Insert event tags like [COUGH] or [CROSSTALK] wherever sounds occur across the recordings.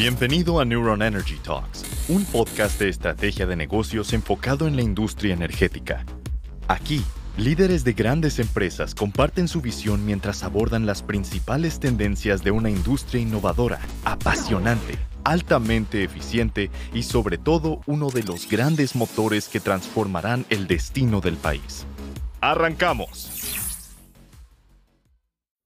Bienvenido a Neuron Energy Talks, un podcast de estrategia de negocios enfocado en la industria energética. Aquí, líderes de grandes empresas comparten su visión mientras abordan las principales tendencias de una industria innovadora, apasionante, altamente eficiente y sobre todo uno de los grandes motores que transformarán el destino del país. ¡Arrancamos!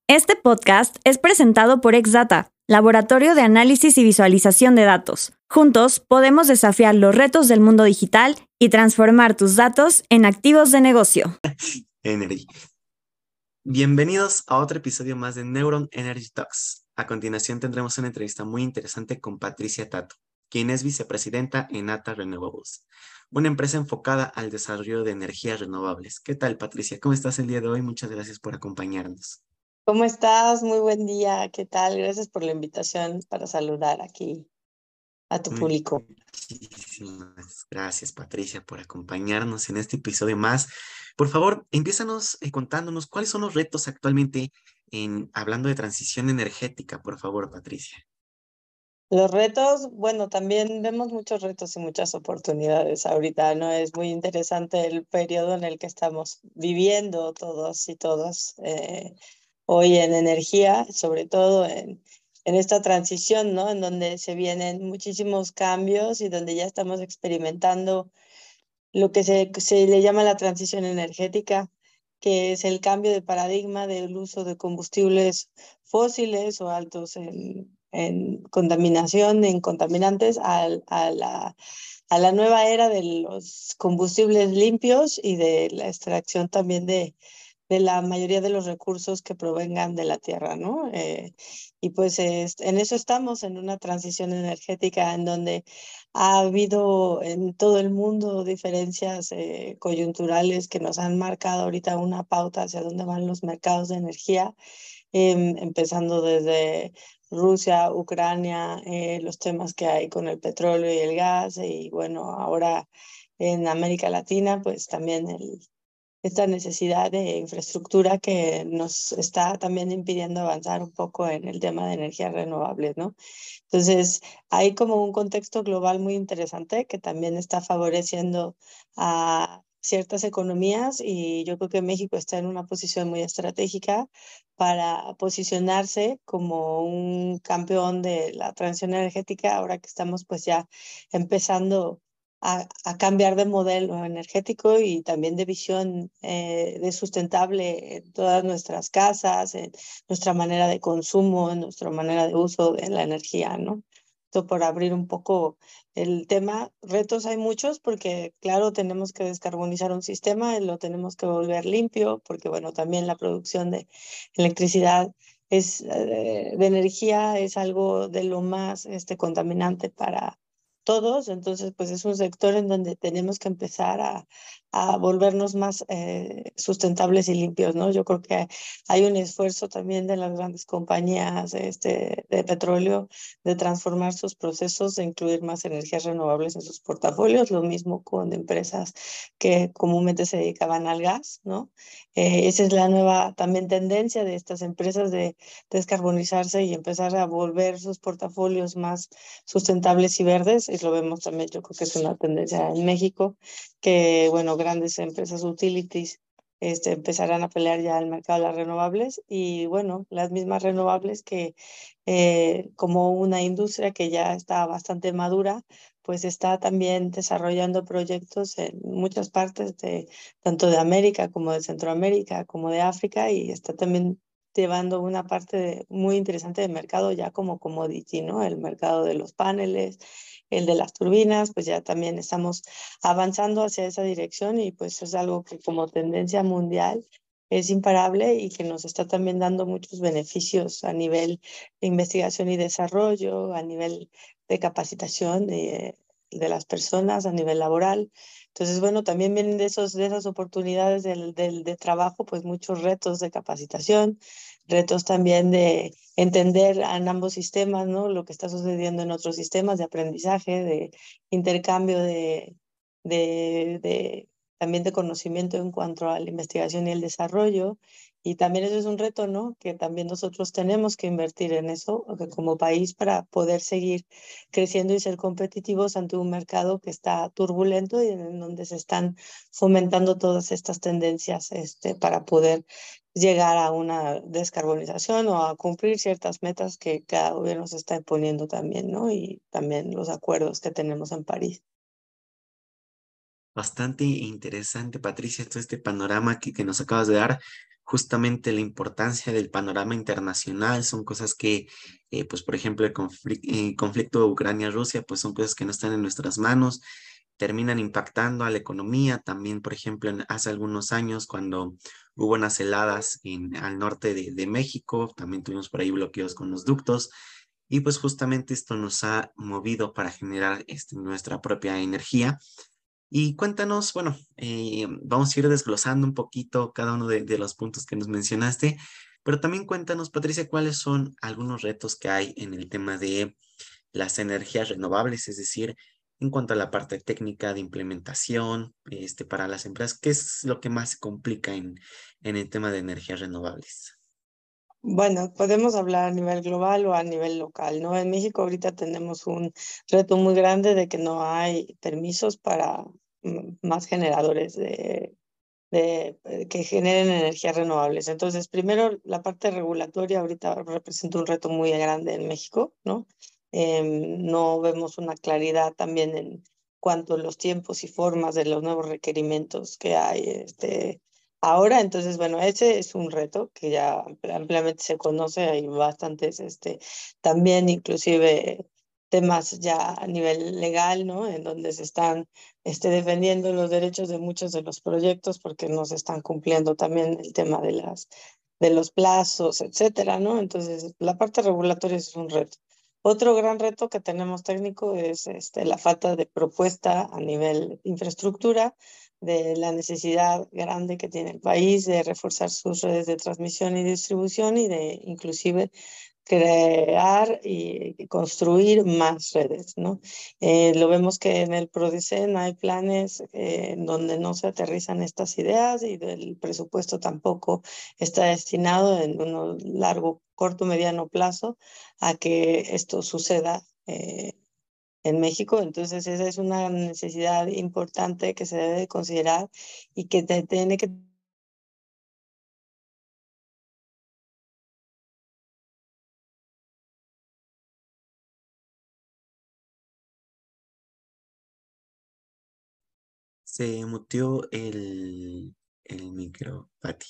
Este podcast es presentado por Exdata, Laboratorio de Análisis y Visualización de Datos. Juntos podemos desafiar los retos del mundo digital y transformar tus datos en activos de negocio. [LAUGHS] Energy. Bienvenidos a otro episodio más de Neuron Energy Talks. A continuación tendremos una entrevista muy interesante con Patricia Tato, quien es vicepresidenta en ATA Renewables, una empresa enfocada al desarrollo de energías renovables. ¿Qué tal, Patricia? ¿Cómo estás el día de hoy? Muchas gracias por acompañarnos. ¿Cómo estás? Muy buen día. ¿Qué tal? Gracias por la invitación para saludar aquí a tu público. Muchísimas gracias, Patricia, por acompañarnos en este episodio más. Por favor, empiezanos eh, contándonos cuáles son los retos actualmente en hablando de transición energética, por favor, Patricia. Los retos, bueno, también vemos muchos retos y muchas oportunidades ahorita, ¿no? Es muy interesante el periodo en el que estamos viviendo todos y todas. Eh, hoy en energía, sobre todo en, en esta transición, ¿no? En donde se vienen muchísimos cambios y donde ya estamos experimentando lo que se, se le llama la transición energética, que es el cambio de paradigma del uso de combustibles fósiles o altos en, en contaminación, en contaminantes, a, a, la, a la nueva era de los combustibles limpios y de la extracción también de, de la mayoría de los recursos que provengan de la tierra, ¿no? Eh, y pues en eso estamos, en una transición energética en donde ha habido en todo el mundo diferencias eh, coyunturales que nos han marcado ahorita una pauta hacia dónde van los mercados de energía, em, empezando desde Rusia, Ucrania, eh, los temas que hay con el petróleo y el gas, y bueno, ahora en América Latina, pues también el, esta necesidad de infraestructura que nos está también impidiendo avanzar un poco en el tema de energías renovables, ¿no? Entonces, hay como un contexto global muy interesante que también está favoreciendo a ciertas economías y yo creo que México está en una posición muy estratégica para posicionarse como un campeón de la transición energética ahora que estamos pues ya empezando a, cambiar de modelo energético y también de visión eh, de sustentable en todas nuestras casas, en nuestra manera de consumo, en nuestra manera de uso de la energía, ¿no? Esto por abrir un poco el tema. Retos hay muchos porque, claro, tenemos que descarbonizar un sistema, lo tenemos que volver limpio, porque, bueno, también la producción de electricidad es, eh, de energía es algo de lo más este, contaminante para, todos, entonces pues es un sector en donde tenemos que empezar a, a volvernos más eh, sustentables y limpios, ¿no? Yo creo que hay un esfuerzo también de las grandes compañías este, de petróleo de transformar sus procesos, de incluir más energías renovables en sus portafolios, lo mismo con empresas que comúnmente se dedicaban al gas, ¿no? Eh, esa es la nueva también tendencia de estas empresas de descarbonizarse y empezar a volver sus portafolios más sustentables y verdes, y lo vemos también, yo creo que es una tendencia en México, que, bueno, grandes empresas utilities este, empezarán a pelear ya el mercado de las renovables y bueno, las mismas renovables que eh, como una industria que ya está bastante madura, pues está también desarrollando proyectos en muchas partes de tanto de América como de Centroamérica como de África y está también llevando una parte muy interesante del mercado ya como commodity, ¿no? El mercado de los paneles, el de las turbinas, pues ya también estamos avanzando hacia esa dirección y pues es algo que como tendencia mundial es imparable y que nos está también dando muchos beneficios a nivel de investigación y desarrollo, a nivel de capacitación de, de las personas, a nivel laboral. Entonces, bueno, también vienen de, esos, de esas oportunidades del, del, de trabajo, pues muchos retos de capacitación, retos también de entender en ambos sistemas, ¿no? Lo que está sucediendo en otros sistemas de aprendizaje, de intercambio de, de, de también de conocimiento en cuanto a la investigación y el desarrollo. Y también eso es un reto, ¿no? Que también nosotros tenemos que invertir en eso como país para poder seguir creciendo y ser competitivos ante un mercado que está turbulento y en donde se están fomentando todas estas tendencias este, para poder llegar a una descarbonización o a cumplir ciertas metas que cada gobierno se está imponiendo también, ¿no? Y también los acuerdos que tenemos en París. Bastante interesante, Patricia, todo este panorama que, que nos acabas de dar justamente la importancia del panorama internacional, son cosas que, eh, pues por ejemplo, el eh, conflicto Ucrania-Rusia, pues son cosas que no están en nuestras manos, terminan impactando a la economía. También, por ejemplo, hace algunos años, cuando hubo unas heladas al norte de, de México, también tuvimos por ahí bloqueos con los ductos. Y pues justamente esto nos ha movido para generar este, nuestra propia energía. Y cuéntanos, bueno, eh, vamos a ir desglosando un poquito cada uno de, los puntos que nos mencionaste, pero también cuéntanos, Patricia, cuáles son algunos retos que hay en el tema de las energías renovables, es decir, en cuanto a la parte técnica de implementación este, para las empresas, ¿qué es lo que más se complica en, en el tema de energías renovables? Bueno, podemos hablar a nivel global o a nivel local, ¿no? En México ahorita tenemos un reto muy grande de que no hay permisos para más generadores de, de, eh, que generen energías renovables. Entonces, primero, la parte regulatoria ahorita representa un reto muy grande en México, ¿no? Em, no vemos una claridad también en cuanto a los tiempos y formas de los nuevos requerimientos que hay este, ahora. Entonces, bueno, ese es un reto que ya ampliamente se conoce, hay bastantes, este, también inclusive temas ya a nivel legal, ¿no? En donde se están este, defendiendo los derechos de muchos de los proyectos porque no se están cumpliendo también el tema de, las, de los plazos, etcétera, ¿no? Entonces, la parte regulatoria es un reto. Otro gran reto que tenemos técnico es este, la falta de propuesta a nivel infraestructura, de la necesidad grande que tiene el país de reforzar sus redes de transmisión y distribución y de inclusive crear y construir más redes, ¿no? Eh, lo vemos que en el PRODICEN hay planes eh, donde no se aterrizan estas ideas y el presupuesto tampoco está destinado en un largo, corto, mediano plazo a que esto suceda eh, en México. Entonces, esa es una necesidad importante que se debe considerar y que tiene que Se mutió el, el micro, Pati.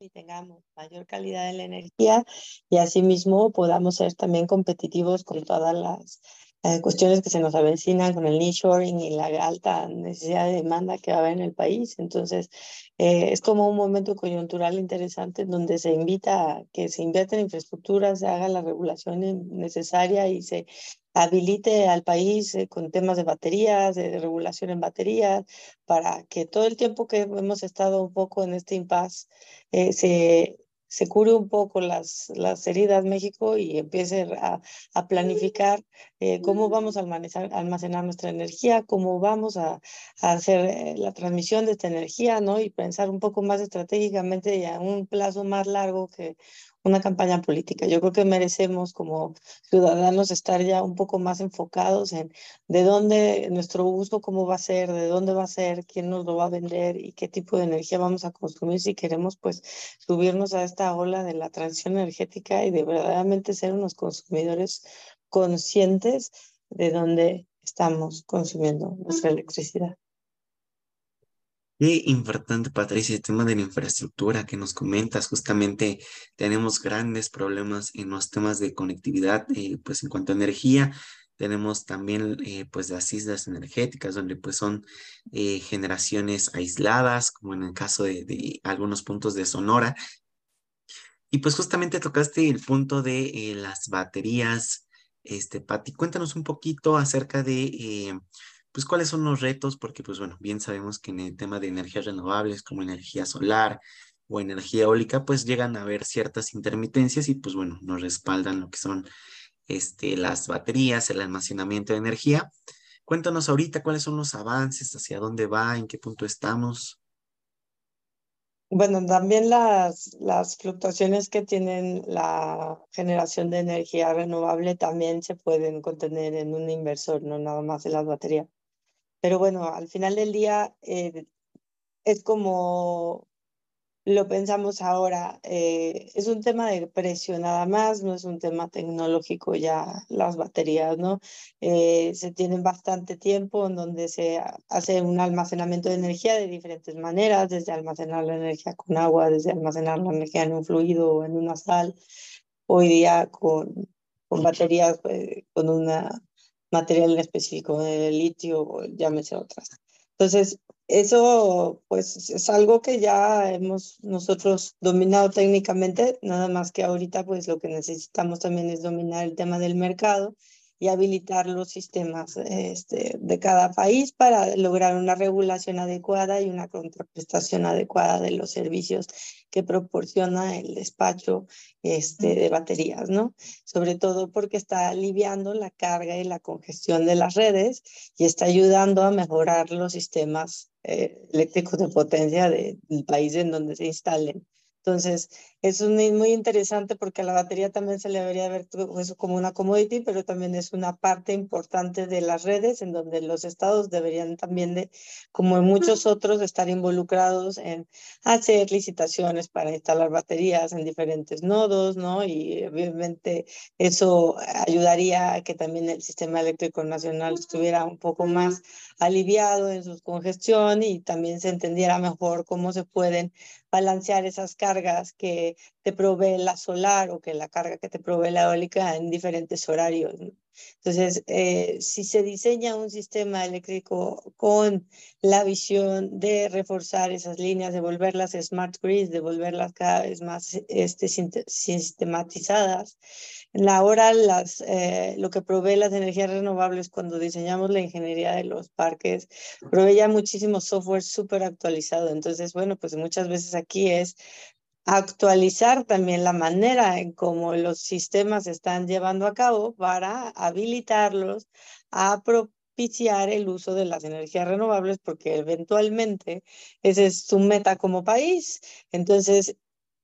y tengamos mayor calidad de la energía y asimismo podamos ser también competitivos con todas las eh, cuestiones que se nos avecinan con el nearshoring y la alta necesidad de demanda que va a haber en el país. Entonces, eh, es como un momento coyuntural interesante donde se invita a que se invierta en infraestructura, se haga la regulación necesaria y se habilite al país eh, con temas de baterías, de regulación en baterías, para que todo el tiempo que hemos estado un poco en este impasse se se cure un poco las, las heridas México y empiece a, a planificar eh, cómo vamos a almacenar, almacenar, nuestra energía, cómo vamos a, a hacer eh, la transmisión de esta energía, ¿no? Y pensar un poco más estratégicamente y a un plazo más largo que una campaña política. Yo creo que merecemos como ciudadanos estar ya un poco más enfocados en de dónde nuestro uso, cómo va a ser, de dónde va a ser, quién nos lo va a vender y qué tipo de energía vamos a consumir si queremos pues subirnos a esta ola de la transición energética y de verdaderamente ser unos consumidores conscientes de dónde estamos consumiendo nuestra electricidad. Qué importante, Patricia, el tema de la infraestructura que nos comentas. Justamente tenemos grandes problemas en los temas de conectividad, eh, pues en cuanto a energía. Tenemos también eh, pues las islas energéticas, donde pues son eh, generaciones aisladas, como en el caso de, algunos puntos de Sonora. Y pues justamente tocaste el punto de las baterías. Este, Pati, cuéntanos un poquito acerca de pues cuáles son los retos, porque pues bueno, bien sabemos que en el tema de energías renovables como energía solar o energía eólica, pues llegan a haber ciertas intermitencias y pues bueno, nos respaldan lo que son este, las baterías, el almacenamiento de energía. Cuéntanos ahorita cuáles son los avances, hacia dónde va, en qué punto estamos. Bueno, también las, fluctuaciones que tienen la generación de energía renovable también se pueden contener en un inversor, no nada más en las baterías. Pero bueno, al final del día eh, es como lo pensamos ahora, eh, es un tema de precio nada más, no es un tema tecnológico ya las baterías, ¿no? Eh, se tienen bastante tiempo en donde se hace un almacenamiento de energía de diferentes maneras, desde almacenar la energía con agua, desde almacenar la energía en un fluido o en una sal, hoy día con, con baterías, pues, con un material específico de litio o llámese otras. Entonces, eso pues es algo que ya hemos nosotros dominado técnicamente, nada más que ahorita pues lo que necesitamos también es dominar el tema del mercado y habilitar los sistemas este, de cada país para lograr una regulación adecuada y una contraprestación adecuada de los servicios que proporciona el despacho este, de baterías, ¿no? Sobre todo porque está aliviando la carga y la congestión de las redes y está ayudando a mejorar los sistemas eh, eléctricos de potencia del país en donde se instalen. Entonces, es muy, muy interesante porque a la batería también se le debería ver eso como una commodity, pero también es una parte importante de las redes en donde los estados deberían también de, como en muchos otros, estar involucrados en hacer licitaciones para instalar baterías en diferentes nodos, ¿no? Y obviamente eso ayudaría a que también el sistema eléctrico nacional estuviera un poco más aliviado en su congestión y también se entendiera mejor cómo se pueden balancear esas cargas que te provee la solar o que la carga que te provee la eólica en diferentes horarios. Entonces, eh, si se diseña un sistema eléctrico con la visión de reforzar esas líneas, de volverlas smart grids, de volverlas cada vez más este, sistematizadas, la hora las, eh, lo que provee las energías renovables cuando diseñamos la ingeniería de los parques, provee ya muchísimo software súper actualizado. Entonces, bueno, pues muchas veces aquí es actualizar también la manera en cómo los sistemas se están llevando a cabo para habilitarlos a propiciar el uso de las energías renovables, porque eventualmente ese es su meta como país. Entonces,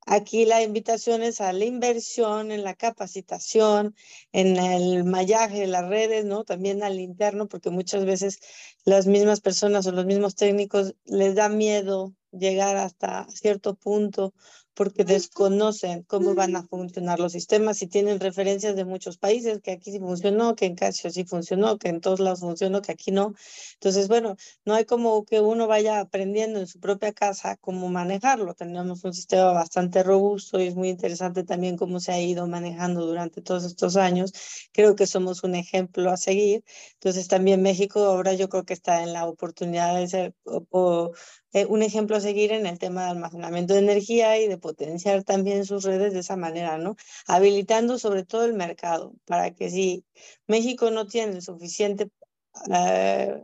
Aquí la invitación es a la inversión en la capacitación, en el mallaje de las redes, ¿no? También al interno, porque muchas veces las mismas personas o los mismos técnicos les da miedo llegar hasta cierto punto porque desconocen cómo van a funcionar los sistemas y tienen referencias de muchos países, que aquí sí funcionó, que en Casio sí funcionó, que en todos lados funcionó, que aquí no. Entonces, bueno, no hay como que uno vaya aprendiendo en su propia casa cómo manejarlo. Tenemos un sistema bastante robusto y es muy interesante también cómo se ha ido manejando durante todos estos años. Creo que somos un ejemplo a seguir. Entonces, también México ahora yo creo que está en la oportunidad de ser o, eh, un ejemplo a seguir en el tema de almacenamiento de energía y de potenciar también sus redes de esa manera, ¿no? Habilitando sobre todo el mercado para que si México no tiene suficiente eh,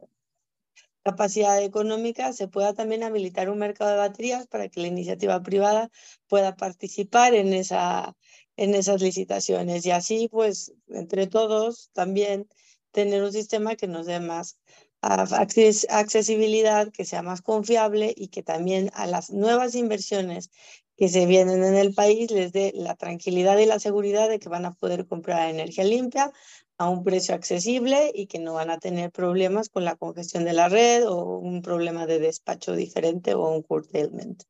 capacidad económica, se pueda también habilitar un mercado de baterías para que la iniciativa privada pueda participar en, esa, en esas licitaciones y así, pues, entre todos también tener un sistema que nos dé más accesibilidad, que sea más confiable y que también a las nuevas inversiones que se vienen en el país les dé la tranquilidad y la seguridad de que van a poder comprar energía limpia a un precio accesible y que no van a tener problemas con la congestión de la red o un problema de despacho diferente o un curtailment.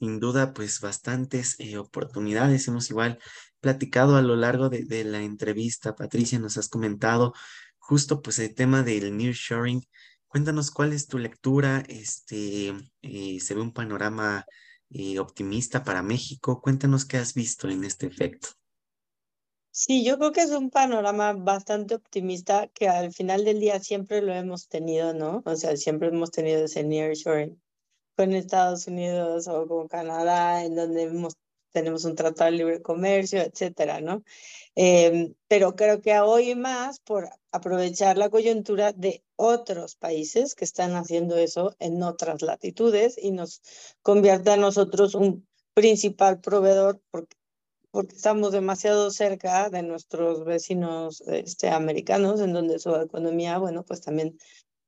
Sin duda, pues bastantes eh, oportunidades. Hemos igual platicado a lo largo de, de la entrevista. Patricia, nos has comentado justo pues el tema del nearshoring. Cuéntanos cuál es tu lectura, este, eh, se ve un panorama eh, optimista para México. Cuéntanos qué has visto en este efecto. Sí, yo creo que es un panorama bastante optimista que al final del día siempre lo hemos tenido, ¿no? O sea, siempre hemos tenido ese nearshoring con Estados Unidos o con Canadá, en donde hemos, tenemos un tratado de libre comercio, etcétera, ¿no? Em, pero creo que hoy más por aprovechar la coyuntura de otros países que están haciendo eso en otras latitudes y nos convierte a nosotros un principal proveedor, porque porque estamos demasiado cerca de nuestros vecinos este, americanos, en donde su economía, bueno, pues también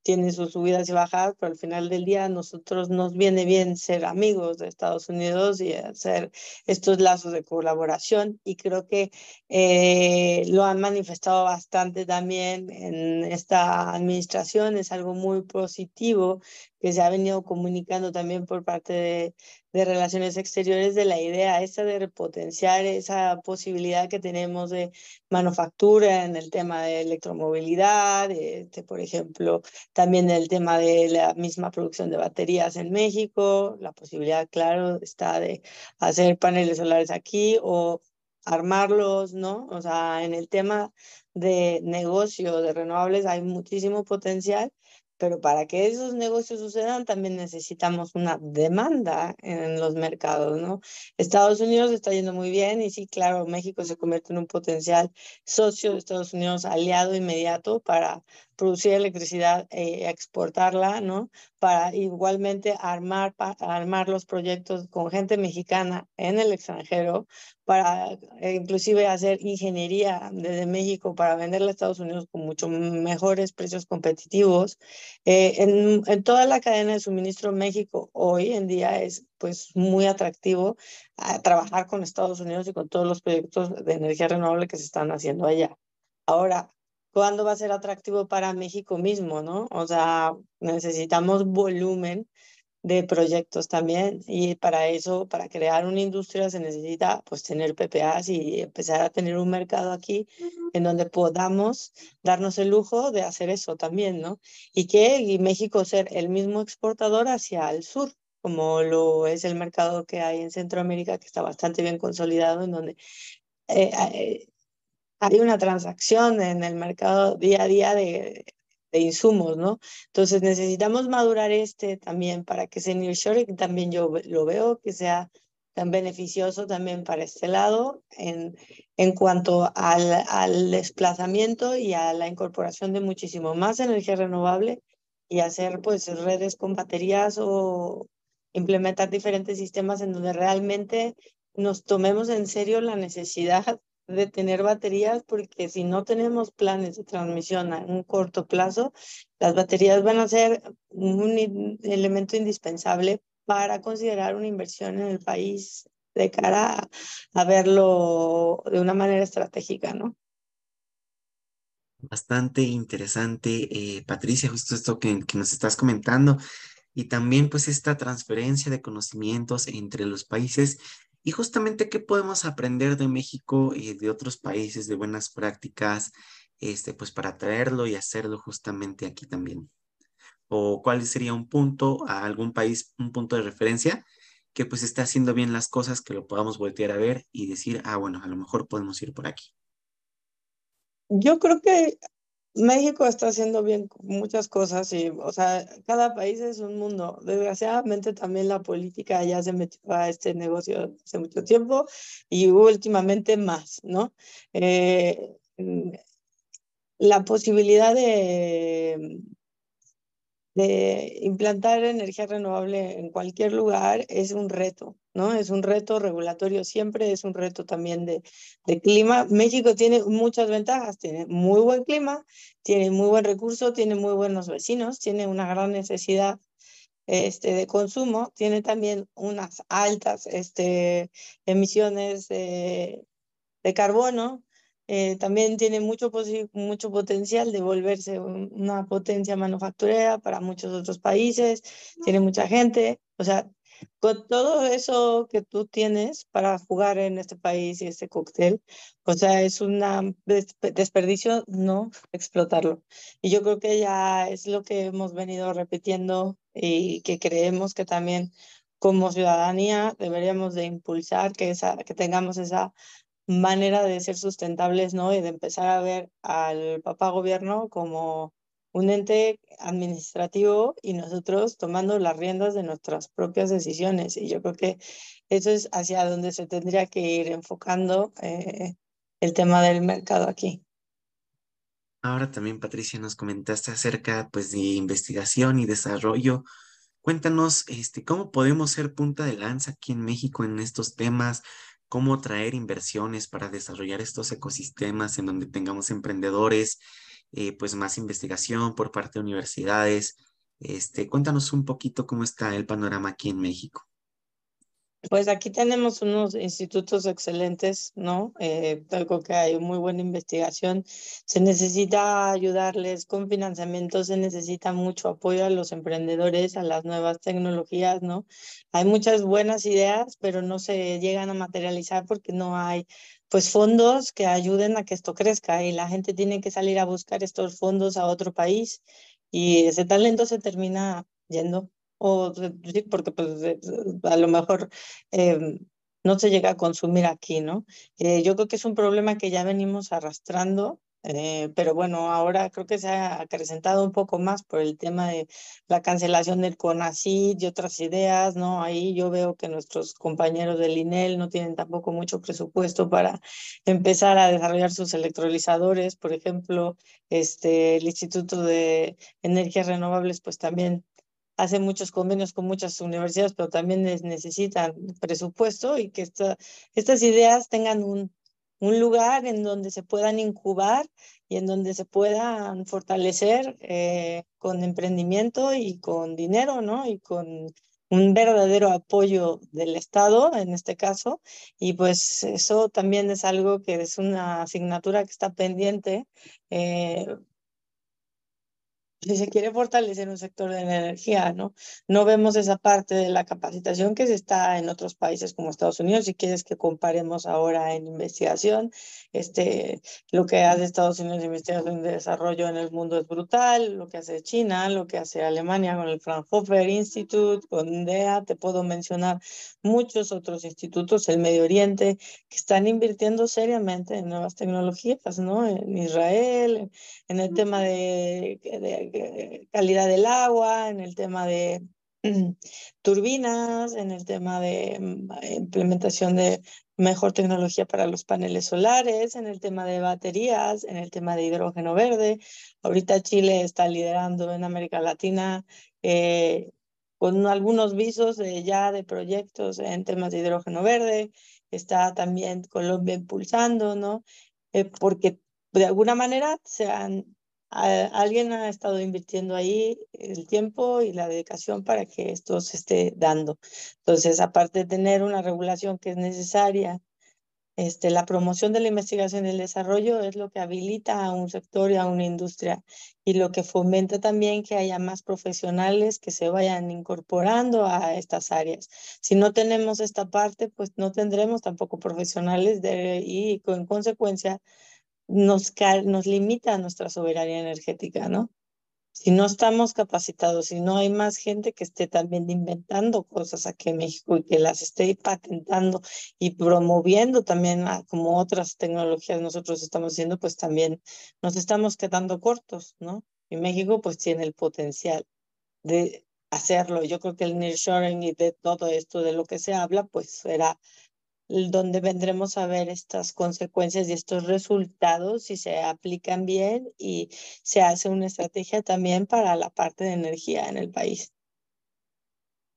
tiene sus subidas y bajadas, pero al final del día a nosotros nos viene bien ser amigos de Estados Unidos y hacer estos lazos de colaboración y creo que eh, lo han manifestado bastante también en esta administración, es algo muy positivo que se ha venido comunicando también por parte de, de Relaciones Exteriores de la idea esa de repotenciar esa posibilidad que tenemos de manufactura en el tema de electromovilidad, este, por ejemplo, también el tema de la misma producción de baterías en México, la posibilidad, claro, está de hacer paneles solares aquí o armarlos, ¿no? O sea, en el tema de negocio de renovables hay muchísimo potencial pero para que esos negocios sucedan también necesitamos una demanda en los mercados, ¿no? Estados Unidos está yendo muy bien y sí, claro, México se convierte en un potencial socio de Estados Unidos, aliado inmediato para producir electricidad e exportarla, ¿no? Para igualmente armar, armar los proyectos con gente mexicana en el extranjero, para eh, inclusive hacer ingeniería desde México para venderla a Estados Unidos con mucho mejores precios competitivos. Eh, en, en, toda la cadena de suministro México hoy en día es pues muy atractivo a trabajar con Estados Unidos y con todos los proyectos de energía renovable que se están haciendo allá. Ahora, ¿cuándo va a ser atractivo para México mismo, no? O sea, necesitamos volumen de proyectos también y para eso, para crear una industria se necesita pues tener PPAs y empezar a tener un mercado aquí en donde podamos darnos el lujo de hacer eso también, ¿no? Y que y México ser el mismo exportador hacia el sur, como lo es el mercado que hay en Centroamérica, que está bastante bien consolidado, en donde eh, eh, hay una transacción en el mercado día a día de, de insumos, ¿no? Entonces necesitamos madurar este también para que ese nearshoring también yo lo veo que sea tan beneficioso también para este lado en, en cuanto al, al desplazamiento y a la incorporación de muchísimo más energía renovable y hacer pues redes con baterías o implementar diferentes sistemas en donde realmente nos tomemos en serio la necesidad de tener baterías porque si no tenemos planes de transmisión a un corto plazo, las baterías van a ser un elemento indispensable para considerar una inversión en el país de cara a, verlo de una manera estratégica, ¿no? Bastante interesante, eh, Patricia, justo esto que, que nos estás comentando y también pues esta transferencia de conocimientos entre los países y justamente, ¿qué podemos aprender de México y de otros países de buenas prácticas, este, pues para traerlo y hacerlo justamente aquí también? ¿O cuál sería un punto, a algún país, un punto de referencia que pues esté haciendo bien las cosas, que lo podamos voltear a ver y decir, ah, bueno, a lo mejor podemos ir por aquí? Yo creo que México está haciendo bien muchas cosas y, o sea, cada país es un mundo. Desgraciadamente también la política ya se metió a este negocio hace mucho tiempo y últimamente más, ¿no? Eh, la posibilidad de de implantar energía renovable en cualquier lugar es un reto, ¿no? Es un reto regulatorio siempre, es un reto también de, clima. México tiene muchas ventajas, tiene muy buen clima, tiene muy buen recurso, tiene muy buenos vecinos, tiene una gran necesidad este, de consumo, tiene también unas altas este, emisiones de carbono, eh, también tiene mucho, mucho potencial de volverse una potencia manufacturera para muchos otros países, tiene mucha gente, o sea, con todo eso que tú tienes para jugar en este país y este cóctel, o sea, es un desperdicio no explotarlo. Y yo creo que ya es lo que hemos venido repitiendo y que creemos que también como ciudadanía deberíamos de impulsar que, esa, que tengamos esa manera de ser sustentables, ¿no? Y de empezar a ver al papá gobierno como un ente administrativo y nosotros tomando las riendas de nuestras propias decisiones. Y yo creo que eso es hacia donde se tendría que ir enfocando eh, el tema del mercado aquí. Ahora también, Patricia, nos comentaste acerca pues, de investigación y desarrollo. Cuéntanos este, cómo podemos ser punta de lanza aquí en México en estos temas, cómo traer inversiones para desarrollar estos ecosistemas en donde tengamos emprendedores, eh, pues más investigación por parte de universidades. Este, cuéntanos un poquito cómo está el panorama aquí en México. Pues aquí tenemos unos institutos excelentes, ¿no? Eh, algo que hay muy buena investigación. Se necesita ayudarles con financiamiento, se necesita mucho apoyo a los emprendedores, a las nuevas tecnologías, ¿no? Hay muchas buenas ideas, pero no se llegan a materializar porque no hay pues fondos que ayuden a que esto crezca y la gente tiene que salir a buscar estos fondos a otro país y ese talento se termina yendo o porque pues a lo mejor em, no se llega a consumir aquí, ¿no? Eh, yo creo que es un problema que ya venimos arrastrando, eh, pero bueno, ahora creo que se ha acrecentado un poco más por el tema de la cancelación del CONACYT y otras ideas, ¿no? Ahí yo veo que nuestros compañeros del INEL no tienen tampoco mucho presupuesto para empezar a desarrollar sus electrolizadores, por ejemplo, este, el Instituto de Energías Renovables, pues también hace muchos convenios con muchas universidades, pero también necesitan presupuesto y que estas ideas tengan un, un lugar en donde se puedan incubar y en donde se puedan fortalecer eh, con emprendimiento y con dinero, ¿no? Y con un verdadero apoyo del Estado en este caso. Y pues eso también es algo que es una asignatura que está pendiente eh, si se quiere fortalecer un sector de la energía, ¿no? No vemos esa parte de la capacitación que se está en otros países como Estados Unidos. Si quieres que comparemos ahora en investigación, este, lo que hace Estados Unidos en investigación de desarrollo en el mundo es brutal, lo que hace China, lo que hace Alemania con el Fraunhofer Institute, con DEA, te puedo mencionar muchos otros institutos, el Medio Oriente, que están invirtiendo seriamente en nuevas tecnologías, ¿no? En Israel, en el tema de, de calidad del agua, en el tema de turbinas, en el tema de mm, implementación de mejor tecnología para los paneles solares, en el tema de baterías, en el tema de hidrógeno verde. Ahorita Chile está liderando en América Latina eh, con algunos visos ya de proyectos en temas de hidrógeno verde. Está también Colombia impulsando, ¿no? Eh, porque de alguna manera se han alguien ha estado invirtiendo ahí el tiempo y la dedicación para que esto se esté dando. Entonces, aparte de tener una regulación que es necesaria, este, la promoción de la investigación y el desarrollo es lo que habilita a un sector y a una industria y lo que fomenta también que haya más profesionales que se vayan incorporando a estas áreas. Si no tenemos esta parte, pues no tendremos tampoco profesionales de, y en consecuencia nos, nos limita nuestra soberanía energética, ¿no? Si no estamos capacitados, si no hay más gente que esté también inventando cosas aquí en México y que las esté patentando y promoviendo también como otras tecnologías nosotros estamos haciendo, pues también nos estamos quedando cortos, ¿no? Y México pues tiene el potencial de hacerlo. Yo creo que el nearshoring y de todo esto de lo que se habla, pues será donde vendremos a ver estas consecuencias y estos resultados si se aplican bien y se hace una estrategia también para la parte de energía en el país.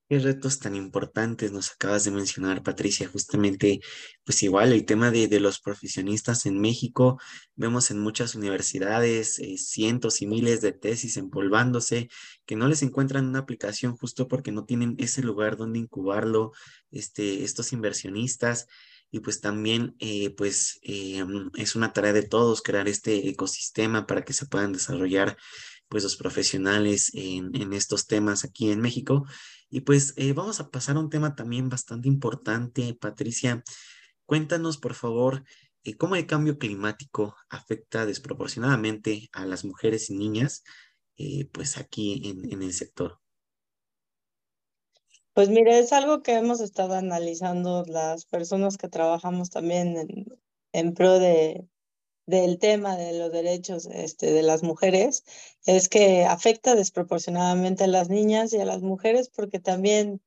Qué retos tan importantes nos acabas de mencionar, Patricia. Justamente, pues igual el tema de, de los profesionistas en México, vemos en muchas universidades eh, cientos y miles de tesis empolvándose que no les encuentran una aplicación justo porque no tienen ese lugar donde incubarlo, este, estos inversionistas. Y pues también, eh, pues eh, es una tarea de todos crear este ecosistema para que se puedan desarrollar pues los profesionales en, estos temas aquí en México y pues eh, vamos a pasar a un tema también bastante importante, Patricia. Cuéntanos, por favor, eh, cómo el cambio climático afecta desproporcionadamente a las mujeres y niñas, eh, pues aquí en, en, el sector. Pues mire, es algo que hemos estado analizando las personas que trabajamos también en, en pro de, del tema de los derechos este, de las mujeres es que afecta desproporcionadamente a las niñas y a las mujeres porque también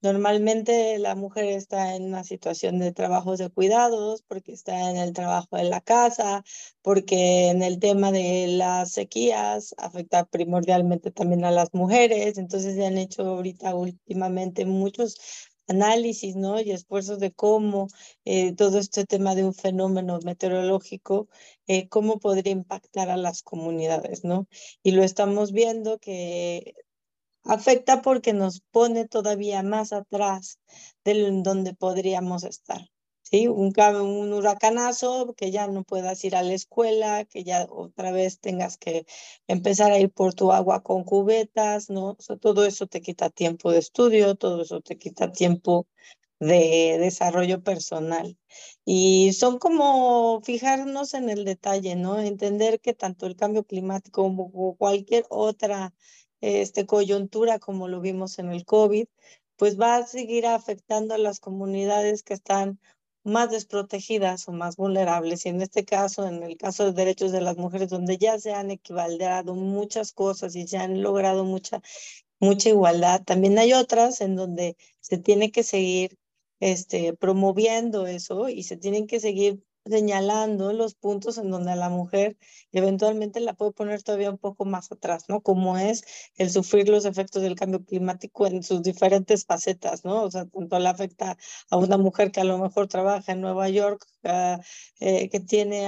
normalmente la mujer está en una situación de trabajos de cuidados, porque está en el trabajo de la casa, porque en el tema de las sequías afecta primordialmente también a las mujeres, entonces se han hecho ahorita últimamente muchos análisis, ¿no? Y esfuerzos de cómo eh, todo este tema de un fenómeno meteorológico, eh, cómo podría impactar a las comunidades, ¿no? Y lo estamos viendo que afecta porque nos pone todavía más atrás de donde podríamos estar. ¿Sí? Un, un huracanazo, que ya no puedas ir a la escuela, que ya otra vez tengas que empezar a ir por tu agua con cubetas, ¿no? todo eso te quita tiempo de estudio, todo eso te quita tiempo de desarrollo personal. Y son como fijarnos en el detalle, ¿no? Entender que tanto el cambio climático como cualquier otra este, coyuntura, como lo vimos en el COVID, pues va a seguir afectando a las comunidades que están más desprotegidas o más vulnerables. Y en este caso, en el caso de derechos de las mujeres, donde ya se han equivalderado muchas cosas y se han logrado mucha, mucha igualdad, también hay otras en donde se tiene que seguir este, promoviendo eso y se tienen que seguir señalando los puntos en donde a la mujer eventualmente la puede poner todavía un poco más atrás, ¿no? Como es el sufrir los efectos del cambio climático en sus diferentes facetas, ¿no? O sea, tanto le afecta a una mujer que a lo mejor trabaja en Nueva York, ah, eh, que tiene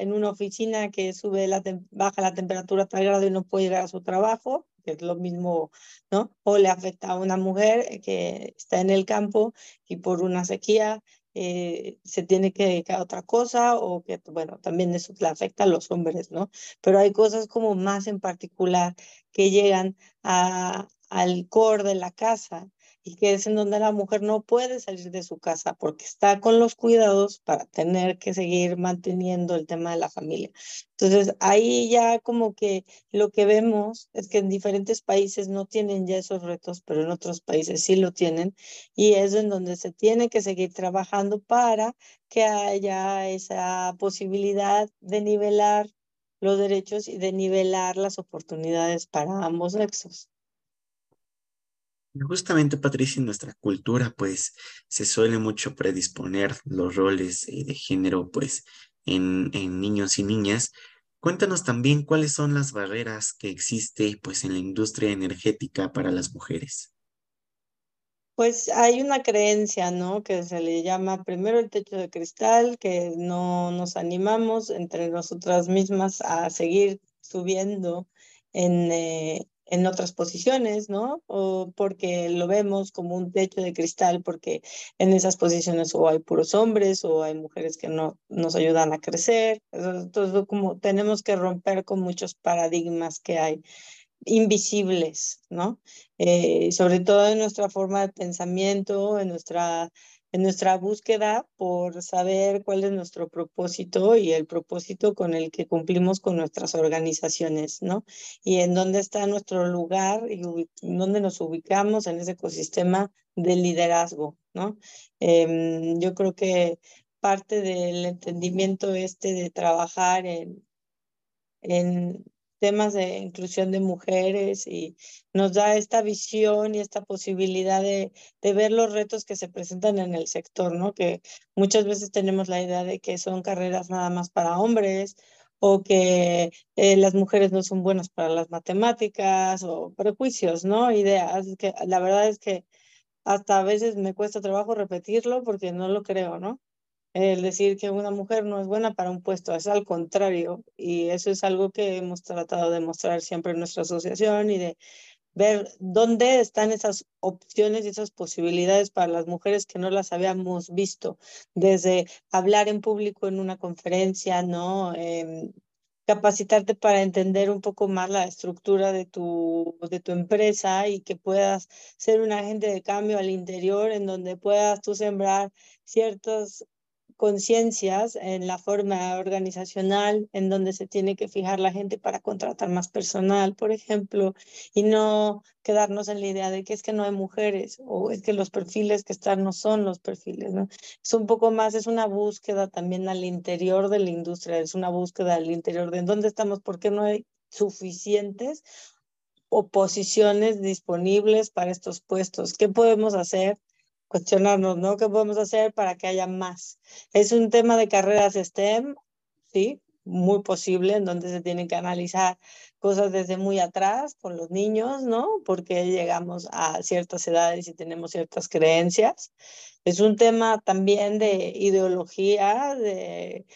en una oficina que sube la baja la temperatura a tal grado y no puede llegar a su trabajo, que es lo mismo, ¿no? O le afecta a una mujer que está en el campo y por una sequía eh, se tiene que dedicar a otra cosa o que, bueno, también eso le afecta a los hombres, ¿no? Pero hay cosas como más en particular que llegan a, al core de la casa y que es en donde la mujer no puede salir de su casa porque está con los cuidados para tener que seguir manteniendo el tema de la familia. Entonces, ahí ya como que lo que vemos es que en diferentes países no tienen ya esos retos, pero en otros países sí lo tienen y es en donde se tiene que seguir trabajando para que haya esa posibilidad de nivelar los derechos y de nivelar las oportunidades para ambos sexos. Justamente, Patricia, en nuestra cultura, pues, se suele mucho predisponer los roles eh, de género, pues, en, en niños y niñas. Cuéntanos también cuáles son las barreras que existe, pues, en la industria energética para las mujeres. Pues hay una creencia, ¿no? Que se le llama primero el techo de cristal, que no nos animamos entre nosotras mismas a seguir subiendo en, eh, en otras posiciones, ¿no? O porque lo vemos como un techo de cristal, porque en esas posiciones o hay puros hombres o hay mujeres que no nos ayudan a crecer. Entonces, como tenemos que romper con muchos paradigmas que hay invisibles, ¿no? Eh, sobre todo en nuestra forma de pensamiento, en nuestra en nuestra búsqueda por saber cuál es nuestro propósito y el propósito con el que cumplimos con nuestras organizaciones, ¿no? Y en dónde está nuestro lugar y dónde nos ubicamos en ese ecosistema de liderazgo, ¿no? Em, yo creo que parte del entendimiento este de trabajar en, en temas de inclusión de mujeres y nos da esta visión y esta posibilidad de, ver los retos que se presentan en el sector, ¿no? Que muchas veces tenemos la idea de que son carreras nada más para hombres o que eh, las mujeres no son buenas para las matemáticas o prejuicios, ¿no? Ideas que la verdad es que hasta a veces me cuesta trabajo repetirlo porque no lo creo, ¿no? El decir que una mujer no es buena para un puesto, es al contrario, y eso es algo que hemos tratado de mostrar siempre en nuestra asociación y de ver dónde están esas opciones y esas posibilidades para las mujeres que no las habíamos visto, desde hablar en público en una conferencia, ¿no? Em, capacitarte para entender un poco más la estructura de tu, de tu empresa y que puedas ser un agente de cambio al interior en donde puedas tú sembrar ciertos conciencias en la forma organizacional en donde se tiene que fijar la gente para contratar más personal, por ejemplo, y no quedarnos en la idea de que es que no hay mujeres o es que los perfiles que están no son los perfiles, ¿no? Es un poco más, es una búsqueda también al interior de la industria, es una búsqueda al interior de dónde estamos, por qué no hay suficientes oposiciones disponibles para estos puestos, qué podemos hacer cuestionarnos, ¿no? ¿Qué podemos hacer para que haya más? Es un tema de carreras STEM, sí, muy posible, en donde se tienen que analizar cosas desde muy atrás con los niños, ¿no? Porque llegamos a ciertas edades y tenemos ciertas creencias. Es un tema también de ideología, de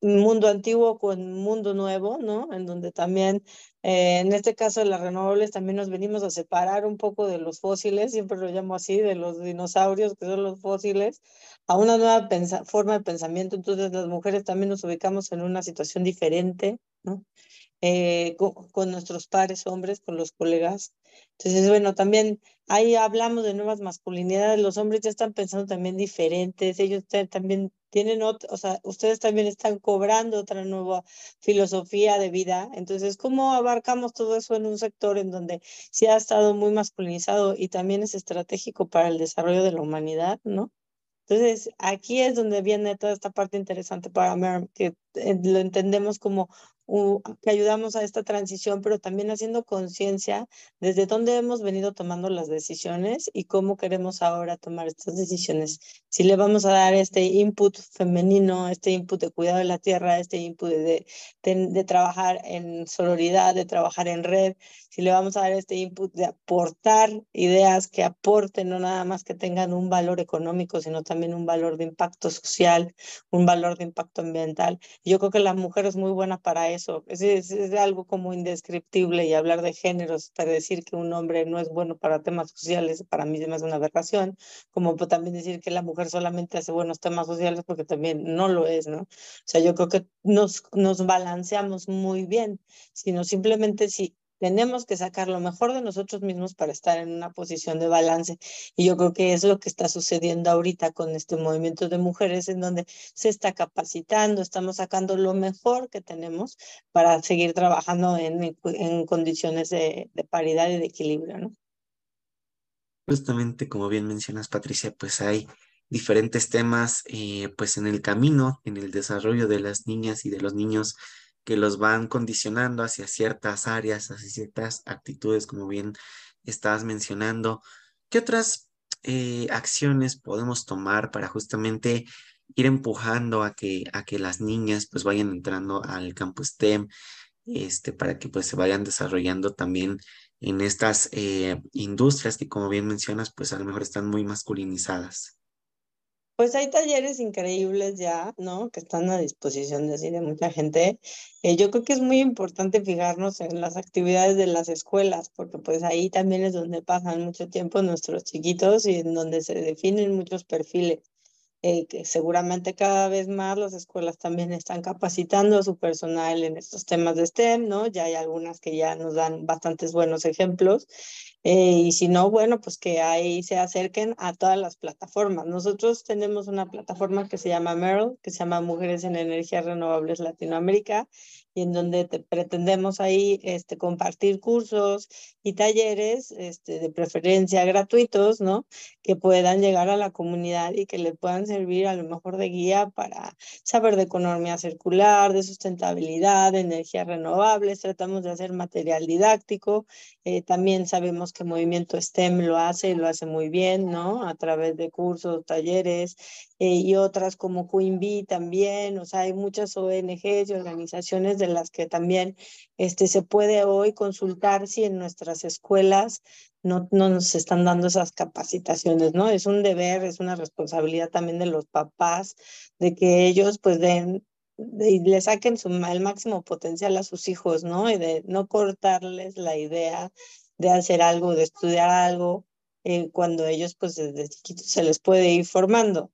mundo antiguo con mundo nuevo, ¿no? En donde también, eh, en este caso de las renovables, también nos venimos a separar un poco de los fósiles, siempre lo llamo así, de los dinosaurios, que son los fósiles, a una nueva forma de pensamiento. Entonces, las mujeres también nos ubicamos en una situación diferente, ¿no? Eh, con, nuestros pares hombres, con los colegas. Entonces, bueno, también ahí hablamos de nuevas masculinidades, los hombres ya están pensando también diferentes, ellos también tienen otra, o sea, ustedes también están cobrando otra nueva filosofía de vida. Entonces, ¿cómo abarcamos todo eso en un sector en donde sí ha estado muy masculinizado y también es estratégico para el desarrollo de la humanidad, ¿no? Entonces, aquí es donde viene toda esta parte interesante para mí, que lo entendemos como que ayudamos a esta transición, pero también haciendo conciencia desde dónde hemos venido tomando las decisiones y cómo queremos ahora tomar estas decisiones. Si le vamos a dar este input femenino, este input de cuidado de la tierra, este input de, de, trabajar en sororidad, de trabajar en red, si le vamos a dar este input de aportar ideas que aporten, no nada más que tengan un valor económico, sino también un valor de impacto social, un valor de impacto ambiental. Yo creo que la mujer es muy buena para eso eso. Es, es, algo como indescriptible y hablar de géneros para decir que un hombre no es bueno para temas sociales, para mí es una aberración, como también decir que la mujer solamente hace buenos temas sociales porque también no lo es, ¿no? O sea, yo creo que nos, nos balanceamos muy bien, sino simplemente si tenemos que sacar lo mejor de nosotros mismos para estar en una posición de balance. Y yo creo que es lo que está sucediendo ahorita con este movimiento de mujeres, en donde se está capacitando, estamos sacando lo mejor que tenemos para seguir trabajando en, en condiciones de, de paridad y de equilibrio, ¿no? Justamente como bien mencionas, Patricia, pues hay diferentes temas eh, pues en el camino, en el desarrollo de las niñas y de los niños que los van condicionando hacia ciertas áreas, hacia ciertas actitudes, como bien estabas mencionando. ¿Qué otras eh, acciones podemos tomar para justamente ir empujando a que, a que las niñas pues vayan entrando al campo STEM, este, para que pues se vayan desarrollando también en estas eh, industrias que como bien mencionas pues a lo mejor están muy masculinizadas? Pues hay talleres increíbles ya, ¿no? Que están a disposición de, de mucha gente. Eh, yo creo que es muy importante fijarnos en las actividades de las escuelas, porque pues ahí también es donde pasan mucho tiempo nuestros chiquitos y en donde se definen muchos perfiles. Eh, que seguramente cada vez más las escuelas también están capacitando a su personal en estos temas de STEM, ¿no? Ya hay algunas que ya nos dan bastantes buenos ejemplos. Eh, y si no, bueno, pues que ahí se acerquen a todas las plataformas. Nosotros tenemos una plataforma que se llama Merrill, que se llama Mujeres en Energías Renovables Latinoamérica, y en donde te pretendemos ahí este, compartir cursos y talleres este, de preferencia gratuitos, ¿no? Que puedan llegar a la comunidad y que le puedan servir a lo mejor de guía para saber de economía circular, de sustentabilidad, de energías renovables. Tratamos de hacer material didáctico. Eh, también sabemos que Movimiento STEM lo hace y lo hace muy bien, ¿no? A través de cursos, talleres eh, y otras como Queen Bee también. O sea, hay muchas ONGs y organizaciones de las que también este, se puede hoy consultar si en nuestras escuelas no, no nos están dando esas capacitaciones, ¿no? Es un deber, es una responsabilidad también de los papás de que ellos pues den y le saquen su, el máximo potencial a sus hijos, ¿no? Y de no cortarles la idea de hacer algo, de estudiar algo, eh, cuando ellos pues desde chiquitos se les puede ir formando.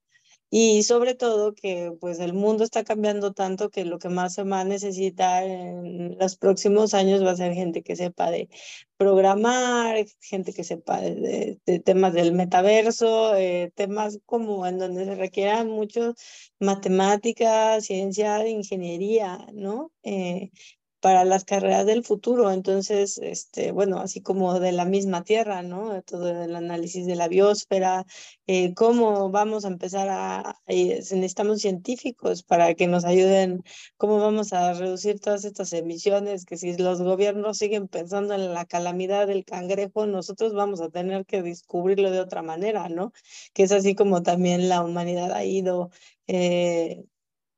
Y sobre todo que pues el mundo está cambiando tanto que lo que más se va a necesitar en los próximos años va a ser gente que sepa de programar, gente que sepa de, temas del metaverso, eh, temas como en donde se requieran mucho matemática, ciencia, ingeniería, ¿no? Eh, para las carreras del futuro. Entonces, este, bueno, así como de la misma Tierra, ¿no? Todo el análisis de la biosfera, eh, cómo vamos a empezar a, eh, necesitamos científicos para que nos ayuden, cómo vamos a reducir todas estas emisiones, que si los gobiernos siguen pensando en la calamidad del cangrejo, nosotros vamos a tener que descubrirlo de otra manera, ¿no? Que es así como también la humanidad ha ido eh,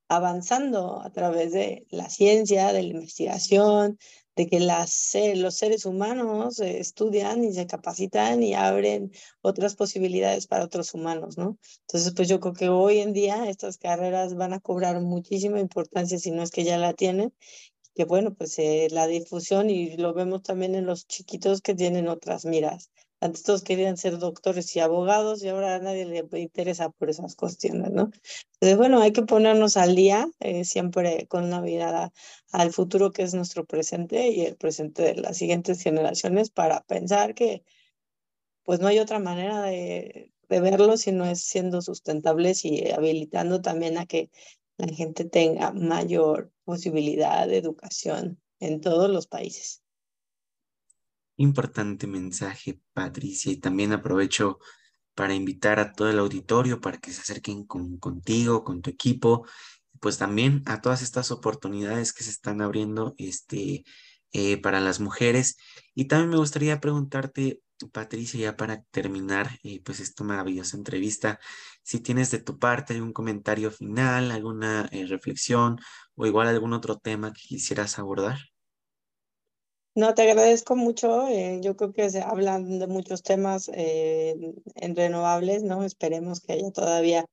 avanzando a través de la ciencia, de la investigación, de que las, los seres humanos estudian y se capacitan y abren otras posibilidades para otros humanos, ¿no? Entonces, pues yo creo que hoy en día estas carreras van a cobrar muchísima importancia, si no es que ya la tienen, que bueno, pues eh, la difusión y lo vemos también en los chiquitos que tienen otras miras. Antes todos querían ser doctores y abogados y ahora a nadie le interesa por esas cuestiones, ¿no? Entonces, bueno, hay que ponernos al día eh, siempre con una mirada al futuro que es nuestro presente y el presente de las siguientes generaciones para pensar que pues no hay otra manera de, de verlo si no es siendo sustentables y habilitando también a que la gente tenga mayor posibilidad de educación en todos los países. Importante mensaje, Patricia, y también aprovecho para invitar a todo el auditorio para que se acerquen con, contigo, con tu equipo, pues también a todas estas oportunidades que se están abriendo este, eh, para las mujeres. Y también me gustaría preguntarte Patricia, ya para terminar eh, pues esta maravillosa entrevista, si tienes de tu parte algún comentario final, alguna eh, reflexión o igual algún otro tema que quisieras abordar. No, te agradezco mucho. Eh, yo creo que se hablan de muchos temas en renovables, ¿no? Esperemos que haya todavía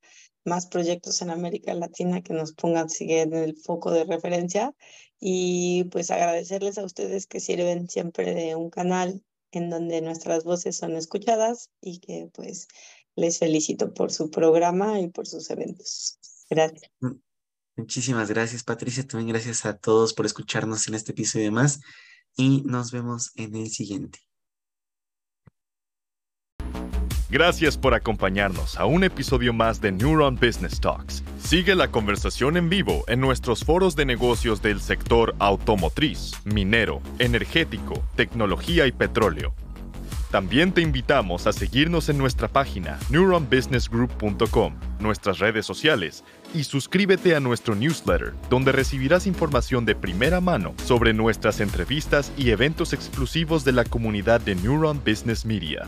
más proyectos en América Latina que nos pongan sigue en el foco de referencia y pues agradecerles a ustedes que sirven siempre de un canal en donde nuestras voces son escuchadas y que pues les felicito por su programa y por sus eventos. Gracias. Mm, muchísimas gracias, Patricia. También gracias a todos por escucharnos en este episodio más y nos vemos en el siguiente. Gracias por acompañarnos a un episodio más de Neuron Business Talks. Sigue la conversación en vivo en nuestros foros de negocios del sector automotriz, minero, energético, tecnología y petróleo. También te invitamos a seguirnos en nuestra página neuronbusinessgroup.com, nuestras redes sociales y suscríbete a nuestro newsletter, donde recibirás información de primera mano sobre nuestras entrevistas y eventos exclusivos de la comunidad de Neuron Business Media.